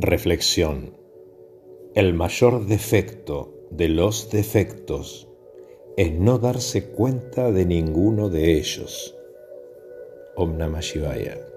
Reflexión. El mayor defecto de los defectos es no darse cuenta de ninguno de ellos. Om Namah Shivaya.